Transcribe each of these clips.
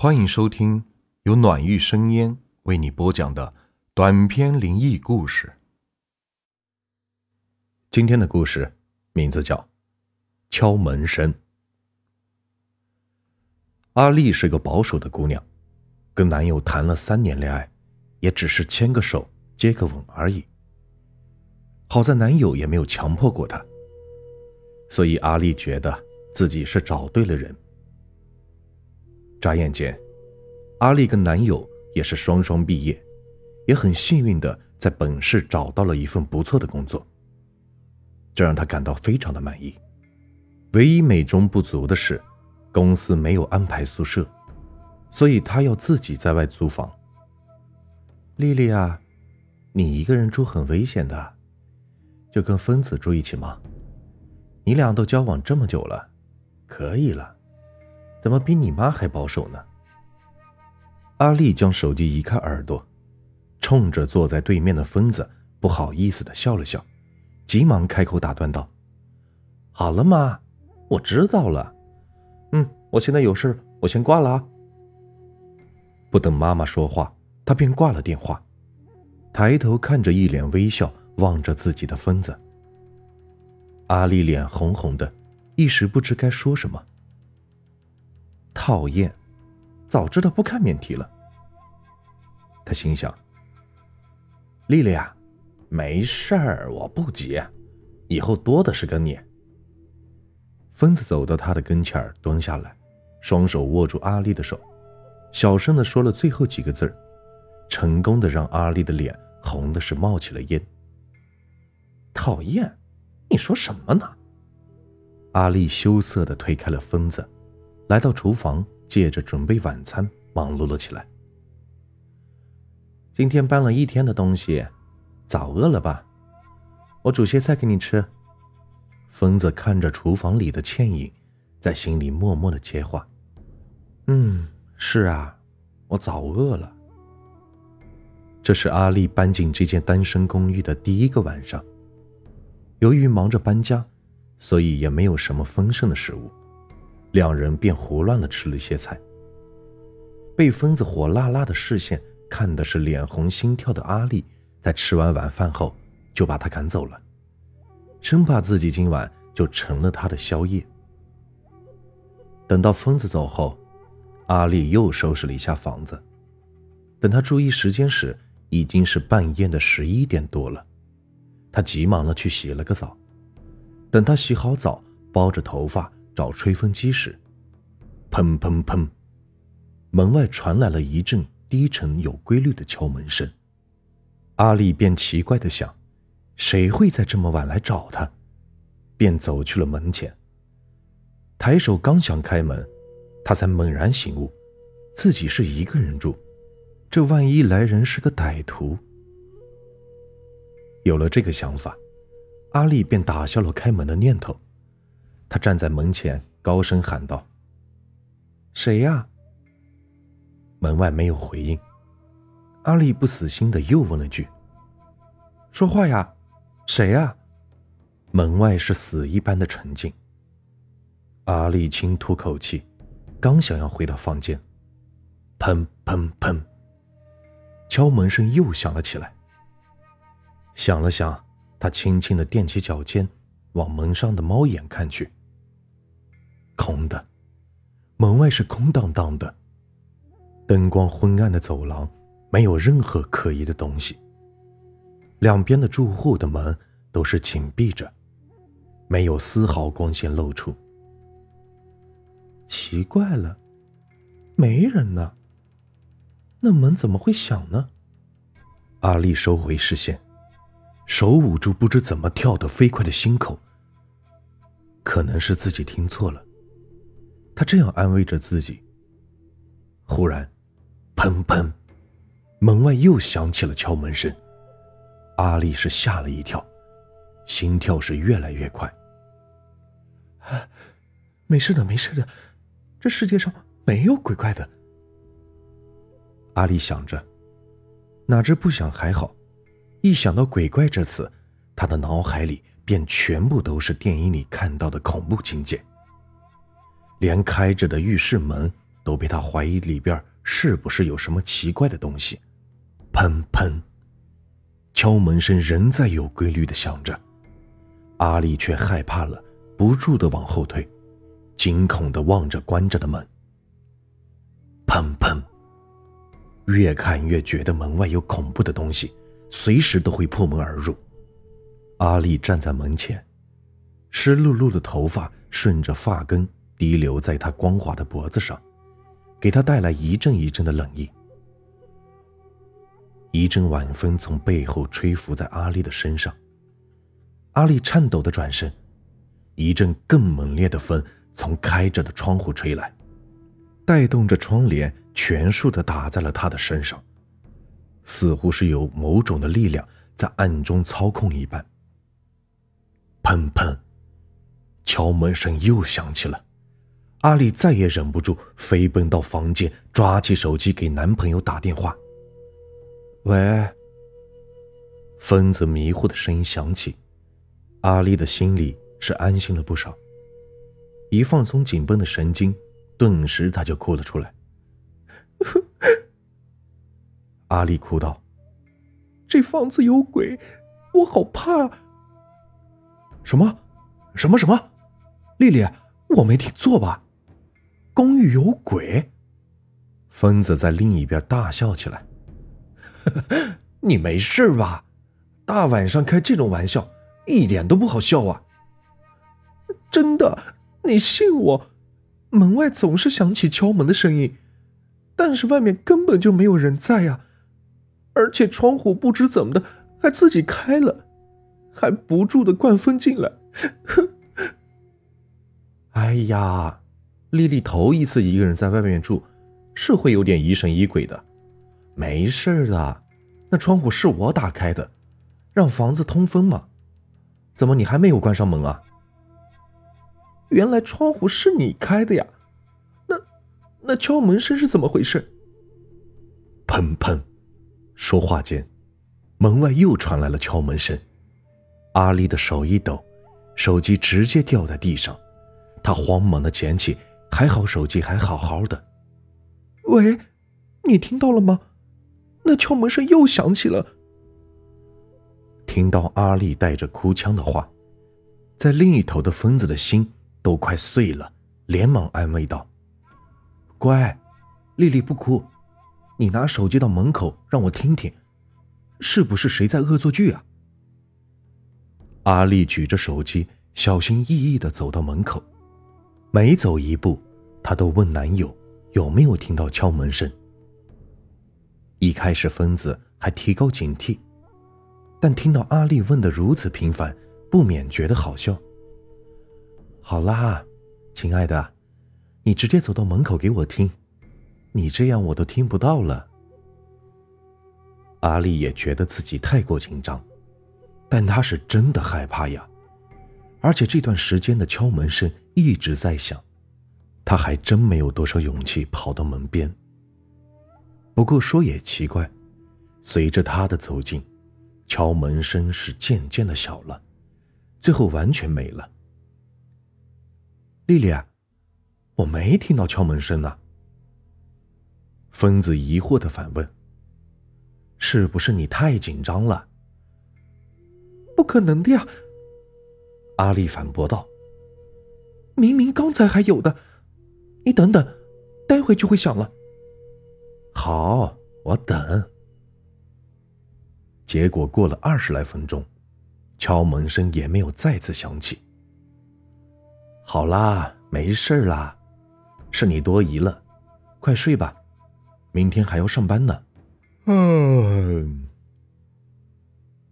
欢迎收听由暖玉生烟为你播讲的短篇灵异故事。今天的故事名字叫《敲门声》。阿丽是个保守的姑娘，跟男友谈了三年恋爱，也只是牵个手、接个吻而已。好在男友也没有强迫过她，所以阿丽觉得自己是找对了人。眨眼间，阿丽跟男友也是双双毕业，也很幸运的在本市找到了一份不错的工作，这让她感到非常的满意。唯一美中不足的是，公司没有安排宿舍，所以她要自己在外租房。丽丽啊，你一个人住很危险的，就跟疯子住一起吗？你俩都交往这么久了，可以了。怎么比你妈还保守呢？阿丽将手机移开耳朵，冲着坐在对面的疯子不好意思的笑了笑，急忙开口打断道：“好了妈，我知道了。嗯，我现在有事，我先挂了啊。”不等妈妈说话，他便挂了电话，抬头看着一脸微笑望着自己的疯子。阿丽脸红红的，一时不知该说什么。讨厌，早知道不看免提了。他心想：“丽丽啊，没事儿，我不急，以后多的是跟你。”疯子走到他的跟前儿，蹲下来，双手握住阿丽的手，小声的说了最后几个字儿，成功的让阿丽的脸红的是冒起了烟。讨厌，你说什么呢？阿丽羞涩的推开了疯子。来到厨房，借着准备晚餐，忙碌了起来。今天搬了一天的东西，早饿了吧？我煮些菜给你吃。疯子看着厨房里的倩影，在心里默默的接话：“嗯，是啊，我早饿了。”这是阿丽搬进这间单身公寓的第一个晚上。由于忙着搬家，所以也没有什么丰盛的食物。两人便胡乱的吃了些菜。被疯子火辣辣的视线看的是脸红心跳的阿丽，在吃完晚饭后就把他赶走了，生怕自己今晚就成了他的宵夜。等到疯子走后，阿丽又收拾了一下房子。等他注意时间时，已经是半夜的十一点多了。他急忙的去洗了个澡。等他洗好澡，包着头发。找吹风机时，砰砰砰，门外传来了一阵低沉有规律的敲门声。阿丽便奇怪的想：谁会在这么晚来找他？便走去了门前。抬手刚想开门，他才猛然醒悟，自己是一个人住，这万一来人是个歹徒？有了这个想法，阿丽便打消了开门的念头。他站在门前，高声喊道：“谁呀？”门外没有回应。阿丽不死心的又问了句：“说话呀，谁呀？”门外是死一般的沉静。阿丽轻吐口气，刚想要回到房间，砰砰砰，敲门声又响了起来。想了想，他轻轻的踮起脚尖，往门上的猫眼看去。空的，门外是空荡荡的，灯光昏暗的走廊没有任何可疑的东西。两边的住户的门都是紧闭着，没有丝毫光线露出。奇怪了，没人呢，那门怎么会响呢？阿丽收回视线，手捂住不知怎么跳得飞快的心口。可能是自己听错了。他这样安慰着自己。忽然，砰砰，门外又响起了敲门声。阿丽是吓了一跳，心跳是越来越快。啊，没事的，没事的，这世界上没有鬼怪的。阿丽想着，哪知不想还好，一想到鬼怪这词，他的脑海里便全部都是电影里看到的恐怖情节。连开着的浴室门都被他怀疑里边是不是有什么奇怪的东西。砰砰，敲门声仍在有规律的响着，阿丽却害怕了，不住的往后退，惊恐的望着关着的门。砰砰，越看越觉得门外有恐怖的东西，随时都会破门而入。阿丽站在门前，湿漉漉的头发顺着发根滴流在他光滑的脖子上，给他带来一阵一阵的冷意。一阵晚风从背后吹拂在阿丽的身上，阿丽颤抖的转身，一阵更猛烈的风从开着的窗户吹来，带动着窗帘全数的打在了她的身上，似乎是有某种的力量在暗中操控一般。砰砰，敲门声又响起了，阿丽再也忍不住，飞奔到房间，抓起手机给男朋友打电话。喂。疯子迷糊的声音响起，阿丽的心里是安心了不少。一放松紧绷的神经，顿时她就哭了出来。阿丽哭道：“这房子有鬼，我好怕。”什么？什么什么？丽丽，我没听错吧？公寓有鬼？疯子在另一边大笑起来。你没事吧？大晚上开这种玩笑，一点都不好笑啊！真的，你信我？门外总是响起敲门的声音，但是外面根本就没有人在呀，而且窗户不知怎么的还自己开了，还不住的灌风进来。哎呀，丽丽头一次一个人在外面住，是会有点疑神疑鬼的。没事的，那窗户是我打开的，让房子通风嘛。怎么你还没有关上门啊？原来窗户是你开的呀？那那敲门声是怎么回事？砰砰，说话间，门外又传来了敲门声。阿丽的手一抖，手机直接掉在地上，她慌忙的捡起，还好手机还好好的。喂，你听到了吗？那敲门声又响起了。听到阿丽带着哭腔的话，在另一头的疯子的心都快碎了，连忙安慰道：“乖，丽丽不哭，你拿手机到门口让我听听，是不是谁在恶作剧啊？”阿丽举着手机，小心翼翼的走到门口，每走一步，她都问男友有没有听到敲门声。一开始，疯子还提高警惕，但听到阿丽问的如此频繁，不免觉得好笑。好啦，亲爱的，你直接走到门口给我听，你这样我都听不到了。阿丽也觉得自己太过紧张，但她是真的害怕呀，而且这段时间的敲门声一直在想，他还真没有多少勇气跑到门边。不过说也奇怪，随着他的走近，敲门声是渐渐的小了，最后完全没了。丽丽，我没听到敲门声呢。疯子疑惑的反问：“是不是你太紧张了？”“不可能的呀！”阿丽反驳道，“明明刚才还有的，你等等，待会就会响了。”好，我等。结果过了二十来分钟，敲门声也没有再次响起。好啦，没事啦，是你多疑了，快睡吧，明天还要上班呢。嗯。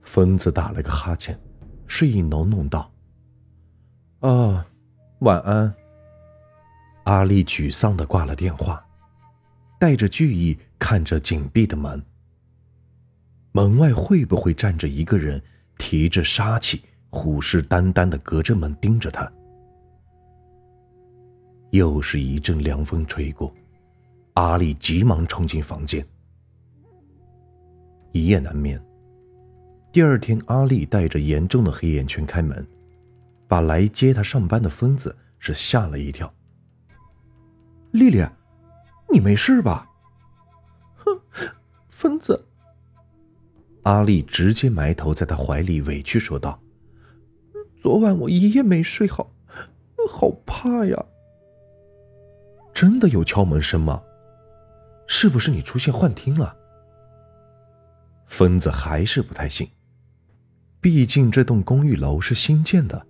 疯子打了个哈欠，睡意浓浓道：“啊，晚安。”阿丽沮丧的挂了电话。带着惧意看着紧闭的门，门外会不会站着一个人，提着杀气，虎视眈眈的隔着门盯着他？又是一阵凉风吹过，阿丽急忙冲进房间。一夜难眠。第二天，阿丽带着严重的黑眼圈开门，把来接他上班的疯子是吓了一跳。丽丽。你没事吧？哼，疯子！阿丽直接埋头在他怀里，委屈说道：“昨晚我一夜没睡好，好怕呀！真的有敲门声吗？是不是你出现幻听了？”疯子还是不太信，毕竟这栋公寓楼是新建的，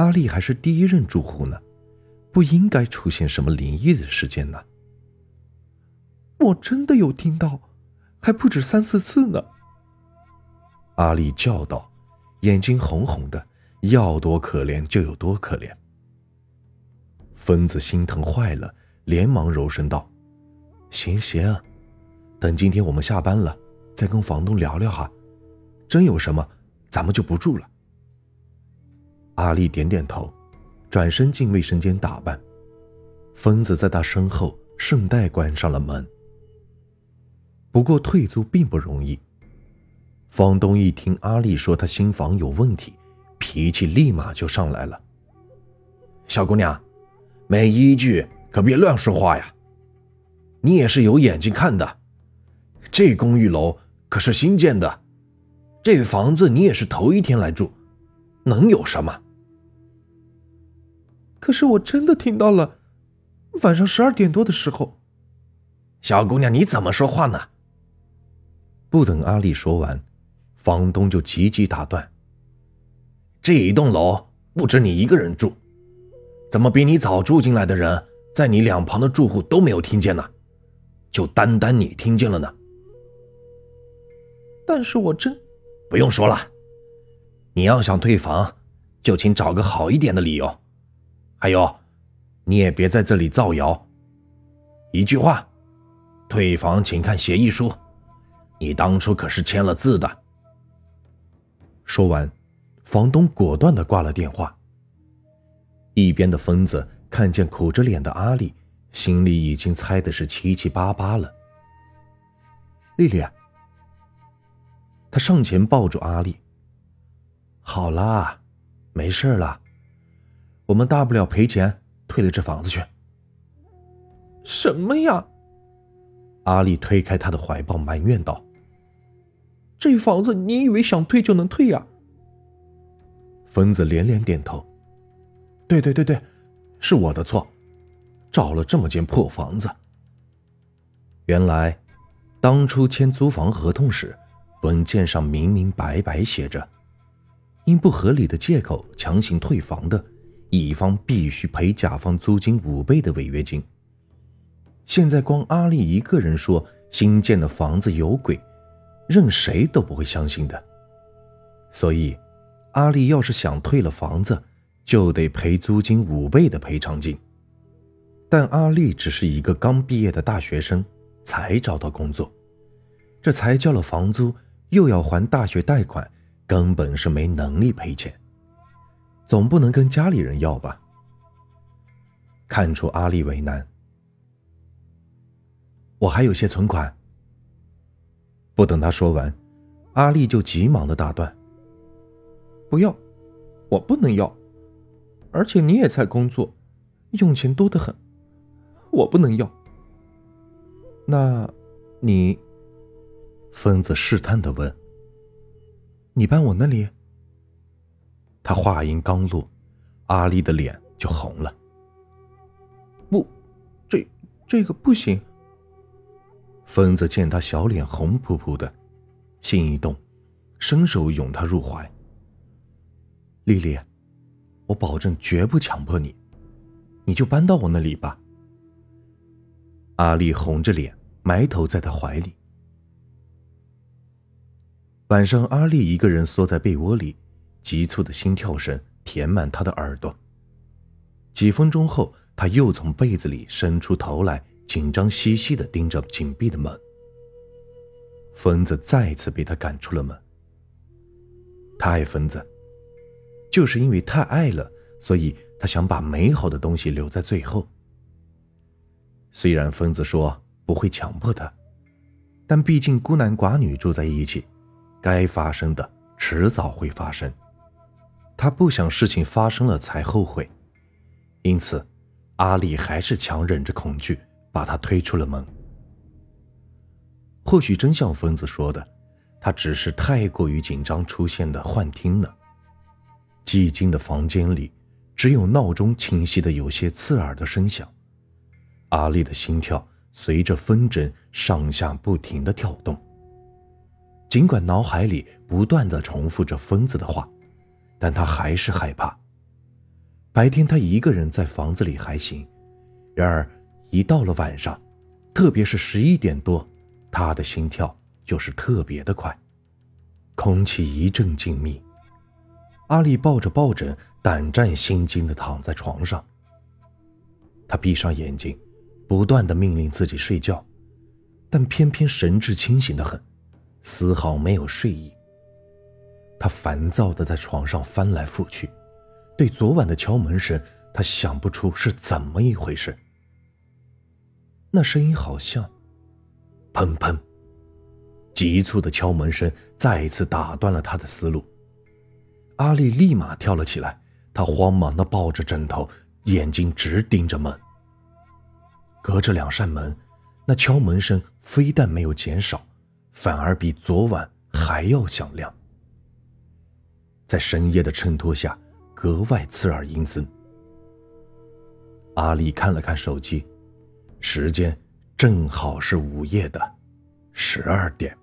阿丽还是第一任住户呢，不应该出现什么灵异的事件呢。我真的有听到，还不止三四次呢。阿丽叫道，眼睛红红的，要多可怜就有多可怜。疯子心疼坏了，连忙柔声道：“行行，等今天我们下班了，再跟房东聊聊哈。真有什么，咱们就不住了。”阿丽点点头，转身进卫生间打扮。疯子在他身后顺带关上了门。不过退租并不容易。房东一听阿丽说他新房有问题，脾气立马就上来了。小姑娘，没依据可别乱说话呀！你也是有眼睛看的，这公寓楼可是新建的，这房子你也是头一天来住，能有什么？可是我真的听到了，晚上十二点多的时候。小姑娘，你怎么说话呢？不等阿丽说完，房东就急急打断：“这一栋楼不止你一个人住，怎么比你早住进来的人，在你两旁的住户都没有听见呢？就单单你听见了呢？”但是我真……不用说了，你要想退房，就请找个好一点的理由。还有，你也别在这里造谣。一句话，退房请看协议书。你当初可是签了字的。说完，房东果断的挂了电话。一边的疯子看见苦着脸的阿丽，心里已经猜的是七七八八了。丽丽，他上前抱住阿丽。好啦，没事了，我们大不了赔钱退了这房子去。什么呀？阿丽推开他的怀抱，埋怨道。这房子你以为想退就能退呀？疯子连连点头。对对对对，是我的错，找了这么间破房子。原来，当初签租房合同时，文件上明明白白写着，因不合理的借口强行退房的，乙方必须赔甲方租金五倍的违约金。现在光阿丽一个人说新建的房子有鬼。任谁都不会相信的，所以，阿丽要是想退了房子，就得赔租金五倍的赔偿金。但阿丽只是一个刚毕业的大学生，才找到工作，这才交了房租，又要还大学贷款，根本是没能力赔钱。总不能跟家里人要吧？看出阿丽为难，我还有些存款。不等他说完，阿丽就急忙的打断：“不要，我不能要，而且你也在工作，用钱多得很，我不能要。那，你？”疯子试探的问：“你搬我那里？”他话音刚落，阿丽的脸就红了。“不，这这个不行。”疯子见他小脸红扑扑的，心一动，伸手拥她入怀。丽丽，我保证绝不强迫你，你就搬到我那里吧。阿丽红着脸埋头在他怀里。晚上，阿丽一个人缩在被窝里，急促的心跳声填满他的耳朵。几分钟后，他又从被子里伸出头来。紧张兮兮的盯着紧闭的门，疯子再次被他赶出了门。他爱疯子，就是因为太爱了，所以他想把美好的东西留在最后。虽然疯子说不会强迫他，但毕竟孤男寡女住在一起，该发生的迟早会发生。他不想事情发生了才后悔，因此，阿丽还是强忍着恐惧。把他推出了门。或许真像疯子说的，他只是太过于紧张出现的幻听呢。寂静的房间里，只有闹钟清晰的有些刺耳的声响。阿丽的心跳随着风筝上下不停的跳动。尽管脑海里不断的重复着疯子的话，但他还是害怕。白天他一个人在房子里还行，然而一到了晚上，特别是十一点多，他的心跳就是特别的快。空气一阵静谧。阿丽抱着抱枕，胆战心惊地躺在床上。他闭上眼睛，不断地命令自己睡觉，但偏偏神志清醒得很，丝毫没有睡意。他烦躁地在床上翻来覆去，对昨晚的敲门声，他想不出是怎么一回事。那声音好像……砰砰！急促的敲门声再一次打断了他的思路。阿丽立马跳了起来，她慌忙地抱着枕头，眼睛直盯着门。隔着两扇门，那敲门声非但没有减少，反而比昨晚还要响亮，在深夜的衬托下格外刺耳阴森。阿丽看了看手机，时间正好是午夜的十二点。